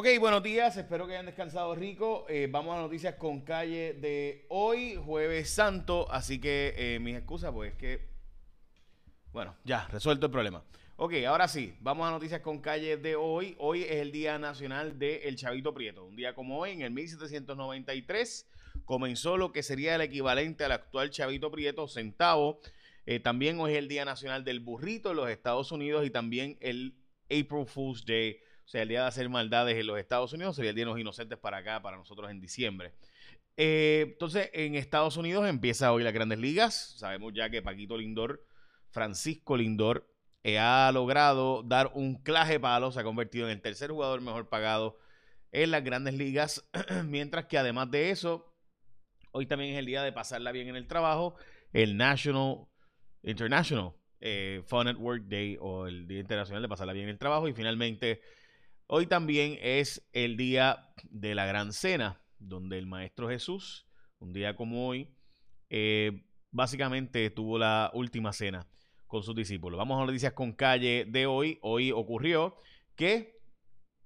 Ok, buenos días, espero que hayan descansado rico. Eh, vamos a noticias con calle de hoy, jueves santo, así que eh, mis excusas, pues es que, bueno, ya, resuelto el problema. Ok, ahora sí, vamos a noticias con calle de hoy. Hoy es el Día Nacional del Chavito Prieto. Un día como hoy, en el 1793, comenzó lo que sería el equivalente al actual Chavito Prieto, centavo. Eh, también hoy es el Día Nacional del Burrito en los Estados Unidos y también el April Fool's Day o sea, el día de hacer maldades en los Estados Unidos sería el día de los inocentes para acá, para nosotros en diciembre. Eh, entonces, en Estados Unidos empieza hoy las grandes ligas. Sabemos ya que Paquito Lindor, Francisco Lindor, eh, ha logrado dar un claje palo, se ha convertido en el tercer jugador mejor pagado en las grandes ligas. Mientras que además de eso, hoy también es el día de pasarla bien en el trabajo, el National International eh, Fun at Work Day o el Día Internacional de pasarla bien en el trabajo. Y finalmente Hoy también es el día de la gran cena, donde el Maestro Jesús, un día como hoy, eh, básicamente tuvo la última cena con sus discípulos. Vamos a noticias con calle de hoy. Hoy ocurrió que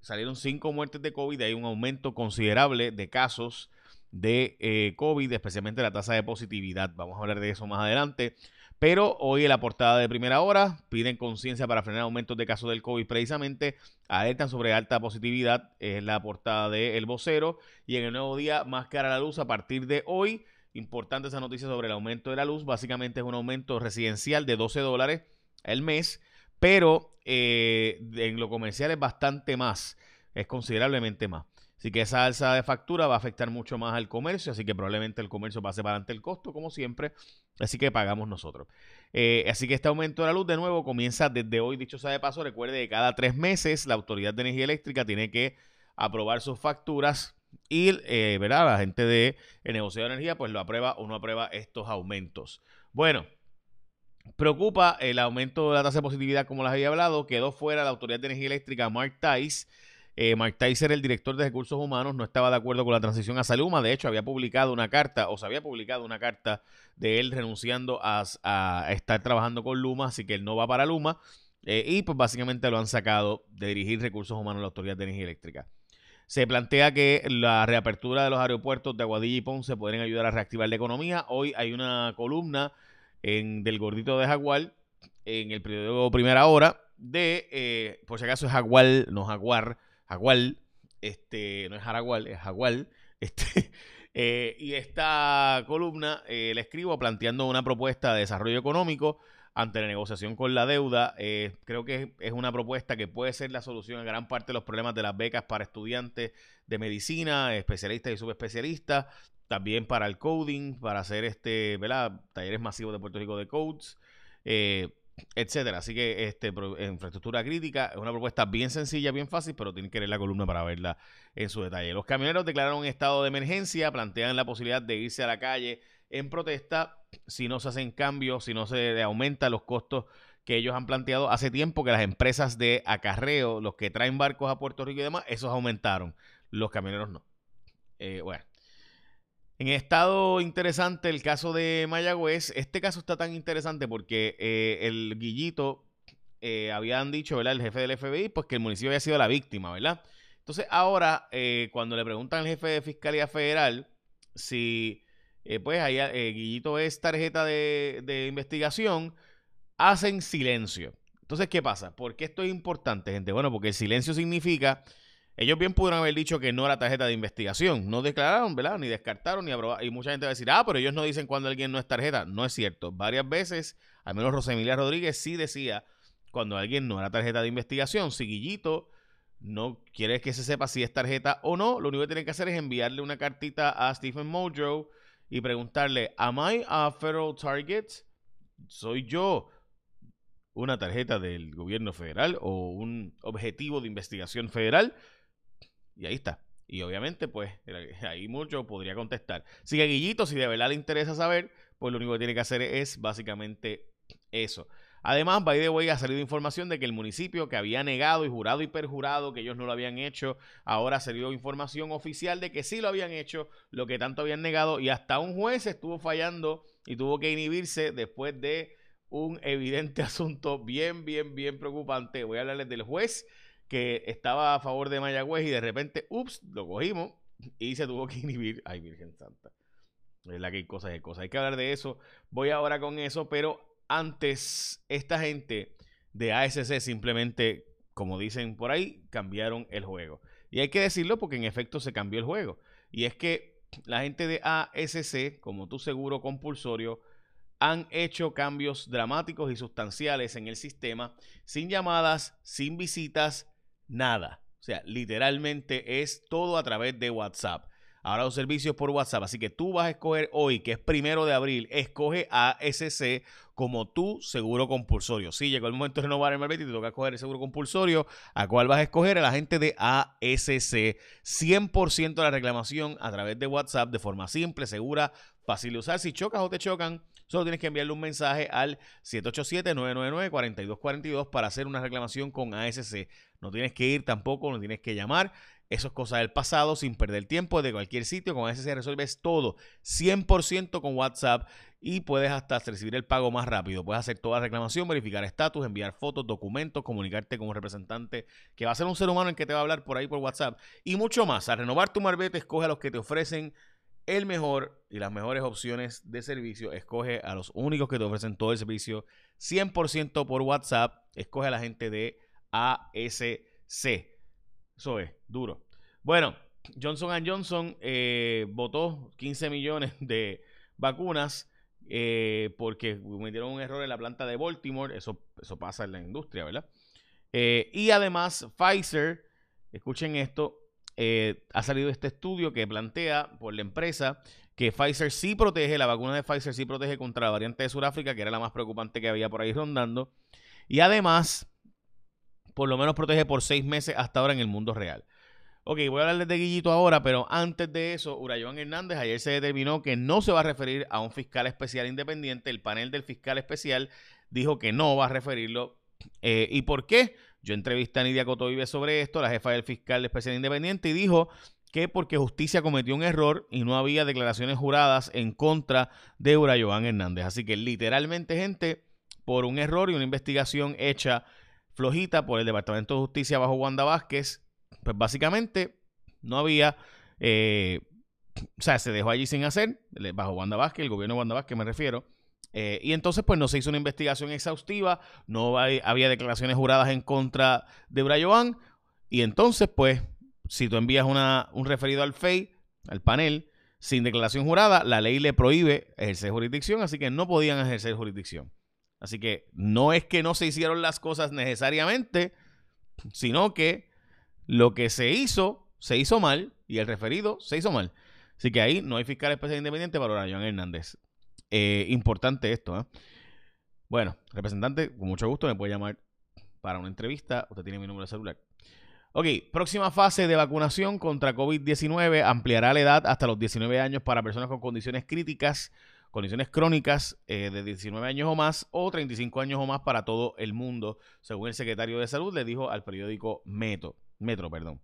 salieron cinco muertes de COVID, hay un aumento considerable de casos de eh, COVID, especialmente la tasa de positividad. Vamos a hablar de eso más adelante. Pero hoy en la portada de primera hora piden conciencia para frenar aumentos de casos del COVID precisamente. Alertan sobre alta positividad, es la portada de El Vocero. Y en el nuevo día, más cara la luz a partir de hoy. Importante esa noticia sobre el aumento de la luz. Básicamente es un aumento residencial de 12 dólares el mes. Pero eh, en lo comercial es bastante más, es considerablemente más. Así que esa alza de factura va a afectar mucho más al comercio, así que probablemente el comercio pase para adelante el costo, como siempre, así que pagamos nosotros. Eh, así que este aumento de la luz, de nuevo, comienza desde hoy, dicho sea de paso, recuerde que cada tres meses la Autoridad de Energía Eléctrica tiene que aprobar sus facturas y, eh, ¿verdad? La gente de el negocio de energía, pues lo aprueba o no aprueba estos aumentos. Bueno, preocupa el aumento de la tasa de positividad, como les había hablado, quedó fuera la Autoridad de Energía Eléctrica, Mark Tice, eh, Mark Tyser, el director de recursos humanos, no estaba de acuerdo con la transición a Saluma. De hecho, había publicado una carta, o se había publicado una carta de él renunciando a, estar trabajando con Luma, así que él no va para Luma. Eh, y pues básicamente lo han sacado de dirigir recursos humanos a la Autoridad de Energía Eléctrica. Se plantea que la reapertura de los aeropuertos de Aguadilla y Ponce pueden ayudar a reactivar la economía. Hoy hay una columna en, del gordito de Jaguar en el periódico Primera Hora de, eh, por si acaso es Jaguar, no Jaguar, Jagual, este, no es Jaragual, es Jagual, este, eh, y esta columna eh, la escribo planteando una propuesta de desarrollo económico ante la negociación con la deuda. Eh, creo que es una propuesta que puede ser la solución a gran parte de los problemas de las becas para estudiantes de medicina, especialistas y subespecialistas, también para el coding, para hacer este, ¿verdad? talleres masivos de Puerto Rico de codes etcétera. Así que este infraestructura crítica es una propuesta bien sencilla, bien fácil, pero tienen que leer la columna para verla en su detalle. Los camioneros declararon un estado de emergencia, plantean la posibilidad de irse a la calle en protesta si no se hacen cambios, si no se aumenta los costos que ellos han planteado hace tiempo que las empresas de acarreo, los que traen barcos a Puerto Rico y demás, esos aumentaron. Los camioneros no. Eh, bueno, en estado interesante el caso de Mayagüez. Este caso está tan interesante porque eh, el Guillito eh, habían dicho, ¿verdad? El jefe del FBI, pues que el municipio había sido la víctima, ¿verdad? Entonces ahora, eh, cuando le preguntan al jefe de Fiscalía Federal si, pues, ahí, Guillito es tarjeta de, de investigación, hacen silencio. Entonces, ¿qué pasa? ¿Por qué esto es importante, gente? Bueno, porque el silencio significa ellos bien pudieron haber dicho que no era tarjeta de investigación. No declararon, ¿verdad? Ni descartaron, ni aprobaron. Y mucha gente va a decir, ah, pero ellos no dicen cuando alguien no es tarjeta. No es cierto. Varias veces, al menos Rosemilia Rodríguez sí decía cuando alguien no era tarjeta de investigación. Si Guillito no quiere que se sepa si es tarjeta o no, lo único que tiene que hacer es enviarle una cartita a Stephen Mojo y preguntarle, ¿Am I a federal target? ¿Soy yo una tarjeta del gobierno federal o un objetivo de investigación federal? Y ahí está. Y obviamente, pues, ahí mucho podría contestar. Si a Guillito, si de verdad le interesa saber, pues lo único que tiene que hacer es básicamente eso. Además, by the way, ha salido información de que el municipio que había negado y jurado y perjurado que ellos no lo habían hecho, ahora ha salido información oficial de que sí lo habían hecho, lo que tanto habían negado, y hasta un juez estuvo fallando y tuvo que inhibirse después de un evidente asunto bien, bien, bien preocupante. Voy a hablarles del juez que estaba a favor de Mayagüez y de repente, ups, lo cogimos y se tuvo que inhibir. Ay, Virgen Santa. Es la que hay cosas y cosas. Hay que hablar de eso. Voy ahora con eso, pero antes, esta gente de ASC simplemente, como dicen por ahí, cambiaron el juego. Y hay que decirlo porque en efecto se cambió el juego. Y es que la gente de ASC, como tu seguro compulsorio, han hecho cambios dramáticos y sustanciales en el sistema, sin llamadas, sin visitas, nada. O sea, literalmente es todo a través de WhatsApp. Ahora los servicios por WhatsApp. Así que tú vas a escoger hoy, que es primero de abril, escoge ASC como tu seguro compulsorio. Si llegó el momento de renovar el marbete y te toca escoger el seguro compulsorio, ¿a cuál vas a escoger? A la gente de ASC. 100% de la reclamación a través de WhatsApp de forma simple, segura, fácil de usar. Si chocas o te chocan, Solo tienes que enviarle un mensaje al 787-999-4242 para hacer una reclamación con ASC. No tienes que ir tampoco, no tienes que llamar. Eso es cosa del pasado, sin perder tiempo, de cualquier sitio. Con ASC resuelves todo 100% con WhatsApp y puedes hasta recibir el pago más rápido. Puedes hacer toda reclamación, verificar estatus, enviar fotos, documentos, comunicarte con un representante que va a ser un ser humano en que te va a hablar por ahí por WhatsApp y mucho más. A renovar tu marbete, escoge a los que te ofrecen el mejor y las mejores opciones de servicio. Escoge a los únicos que te ofrecen todo el servicio 100% por WhatsApp. Escoge a la gente de ASC. Eso es, duro. Bueno, Johnson Johnson eh, votó 15 millones de vacunas eh, porque cometieron un error en la planta de Baltimore. Eso, eso pasa en la industria, ¿verdad? Eh, y además, Pfizer, escuchen esto, eh, ha salido este estudio que plantea por la empresa que Pfizer sí protege, la vacuna de Pfizer sí protege contra la variante de Sudáfrica, que era la más preocupante que había por ahí rondando. Y además, por lo menos protege por seis meses hasta ahora en el mundo real. Ok, voy a hablarles de Guillito ahora, pero antes de eso, Urayoan Hernández ayer se determinó que no se va a referir a un fiscal especial independiente. El panel del fiscal especial dijo que no va a referirlo. Eh, ¿Y por qué? Yo entrevisté a Nidia Cotovive sobre esto, la jefa del fiscal especial independiente, y dijo que porque justicia cometió un error y no había declaraciones juradas en contra de Urayoan Hernández. Así que literalmente, gente, por un error y una investigación hecha flojita por el Departamento de Justicia bajo Wanda Vázquez, pues básicamente no había, eh, o sea, se dejó allí sin hacer, bajo Wanda Vázquez, el gobierno de Wanda Vázquez me refiero, eh, y entonces, pues no se hizo una investigación exhaustiva, no había declaraciones juradas en contra de Brayoan. Y entonces, pues, si tú envías una, un referido al FEI, al panel, sin declaración jurada, la ley le prohíbe ejercer jurisdicción, así que no podían ejercer jurisdicción. Así que no es que no se hicieron las cosas necesariamente, sino que lo que se hizo, se hizo mal y el referido se hizo mal. Así que ahí no hay fiscal especial independiente para Brayoan Hernández. Eh, importante esto. ¿eh? Bueno, representante, con mucho gusto me puede llamar para una entrevista. Usted tiene mi número de celular. Ok, próxima fase de vacunación contra COVID-19 ampliará la edad hasta los 19 años para personas con condiciones críticas, condiciones crónicas eh, de 19 años o más o 35 años o más para todo el mundo, según el secretario de Salud le dijo al periódico Metro. Metro perdón.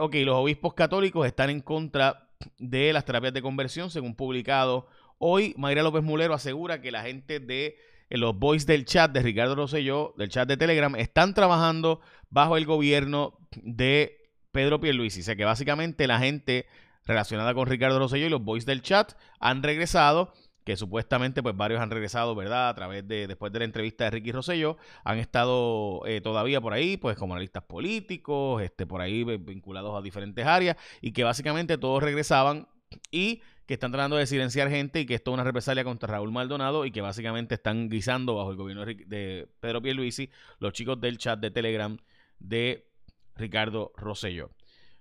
ok, los obispos católicos están en contra de las terapias de conversión, según publicado Hoy Mayra López Mulero asegura que la gente de eh, los boys del chat de Ricardo Rosselló, del chat de Telegram, están trabajando bajo el gobierno de Pedro Pierluisi. O sea que básicamente la gente relacionada con Ricardo Rosselló y los boys del chat han regresado que supuestamente pues varios han regresado, ¿verdad? A través de, después de la entrevista de Ricky Rosselló, han estado eh, todavía por ahí, pues como analistas políticos, este, por ahí vinculados a diferentes áreas, y que básicamente todos regresaban y que están tratando de silenciar gente y que esto es una represalia contra Raúl Maldonado y que básicamente están guisando bajo el gobierno de Pedro Pierluisi los chicos del chat de Telegram de Ricardo Rosselló.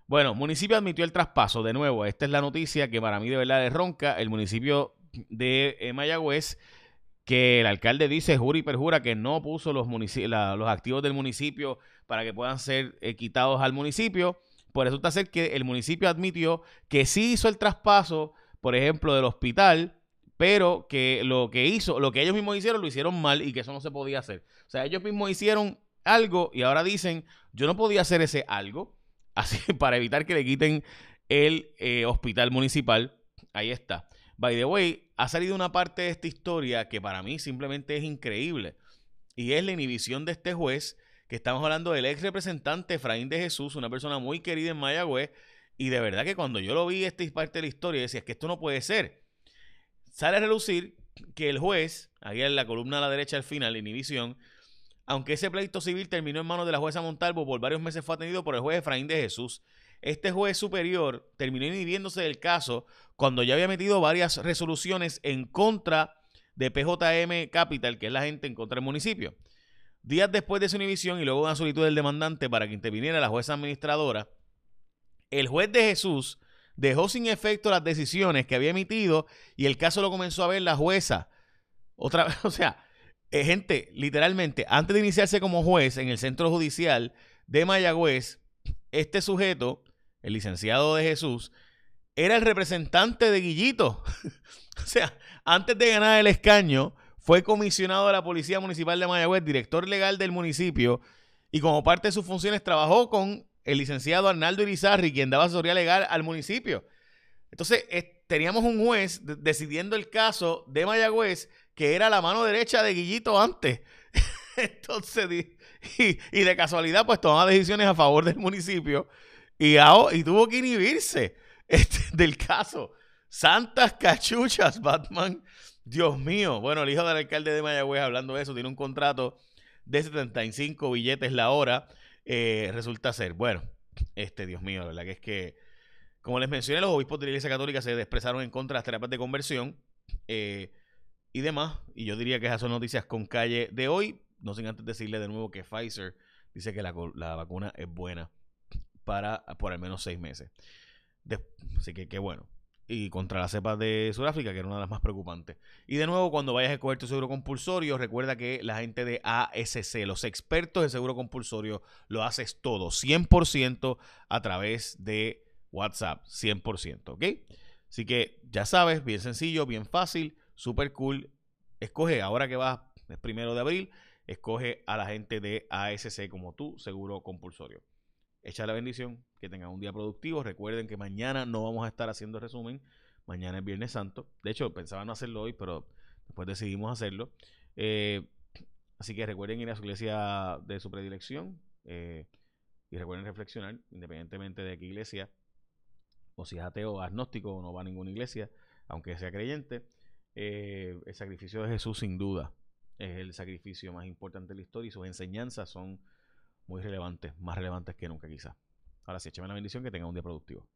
Bueno, municipio admitió el traspaso. De nuevo, esta es la noticia que para mí de verdad es ronca. El municipio de eh, Mayagüez, que el alcalde dice, jura y perjura, que no puso los, los activos del municipio para que puedan ser eh, quitados al municipio. Pues resulta ser que el municipio admitió que sí hizo el traspaso por ejemplo, del hospital, pero que lo que hizo, lo que ellos mismos hicieron, lo hicieron mal y que eso no se podía hacer. O sea, ellos mismos hicieron algo y ahora dicen, yo no podía hacer ese algo, así para evitar que le quiten el eh, hospital municipal. Ahí está. By the way, ha salido una parte de esta historia que para mí simplemente es increíble. Y es la inhibición de este juez que estamos hablando del ex representante Efraín de Jesús, una persona muy querida en Mayagüez, y de verdad que cuando yo lo vi esta parte de la historia, decía, es que esto no puede ser. Sale a relucir que el juez, ahí en la columna a la derecha al final, inhibición, aunque ese pleito civil terminó en manos de la jueza Montalvo, por varios meses fue atendido por el juez Efraín de Jesús. Este juez superior terminó inhibiéndose del caso cuando ya había metido varias resoluciones en contra de PJM Capital, que es la gente en contra del municipio. Días después de su inhibición y luego una solicitud del demandante para que interviniera la jueza administradora, el juez de Jesús dejó sin efecto las decisiones que había emitido y el caso lo comenzó a ver la jueza. Otra vez, o sea, eh, gente, literalmente, antes de iniciarse como juez en el centro judicial de Mayagüez, este sujeto, el licenciado de Jesús, era el representante de Guillito. o sea, antes de ganar el escaño, fue comisionado de la Policía Municipal de Mayagüez, director legal del municipio, y como parte de sus funciones trabajó con el licenciado Arnaldo Irizarri, quien daba asesoría legal al municipio. Entonces, teníamos un juez decidiendo el caso de Mayagüez, que era la mano derecha de Guillito antes. Entonces, y, de casualidad, pues tomaba decisiones a favor del municipio y, y tuvo que inhibirse este, del caso. Santas cachuchas, Batman. Dios mío. Bueno, el hijo del alcalde de Mayagüez, hablando de eso, tiene un contrato de 75 billetes la hora. Eh, resulta ser, bueno, este, Dios mío, la verdad que es que, como les mencioné, los obispos de la Iglesia Católica se expresaron en contra de las terapias de conversión eh, y demás. Y yo diría que esas son noticias con calle de hoy. No sin antes decirle de nuevo que Pfizer dice que la, la vacuna es buena para por al menos seis meses. así que qué bueno y contra la cepa de Sudáfrica, que era una de las más preocupantes. Y de nuevo, cuando vayas a escoger tu seguro compulsorio, recuerda que la gente de ASC, los expertos de seguro compulsorio, lo haces todo, 100% a través de WhatsApp, 100%, ¿ok? Así que ya sabes, bien sencillo, bien fácil, súper cool. Escoge, ahora que vas, es primero de abril, escoge a la gente de ASC como tu seguro compulsorio echa la bendición, que tengan un día productivo. Recuerden que mañana no vamos a estar haciendo resumen. Mañana es Viernes Santo. De hecho, pensaba no hacerlo hoy, pero después decidimos hacerlo. Eh, así que recuerden ir a su iglesia de su predilección eh, y recuerden reflexionar, independientemente de qué iglesia, o si es ateo o agnóstico o no va a ninguna iglesia, aunque sea creyente. Eh, el sacrificio de Jesús, sin duda, es el sacrificio más importante de la historia y sus enseñanzas son muy relevantes, más relevantes que nunca quizás. Ahora sí, écheme la bendición, que tenga un día productivo.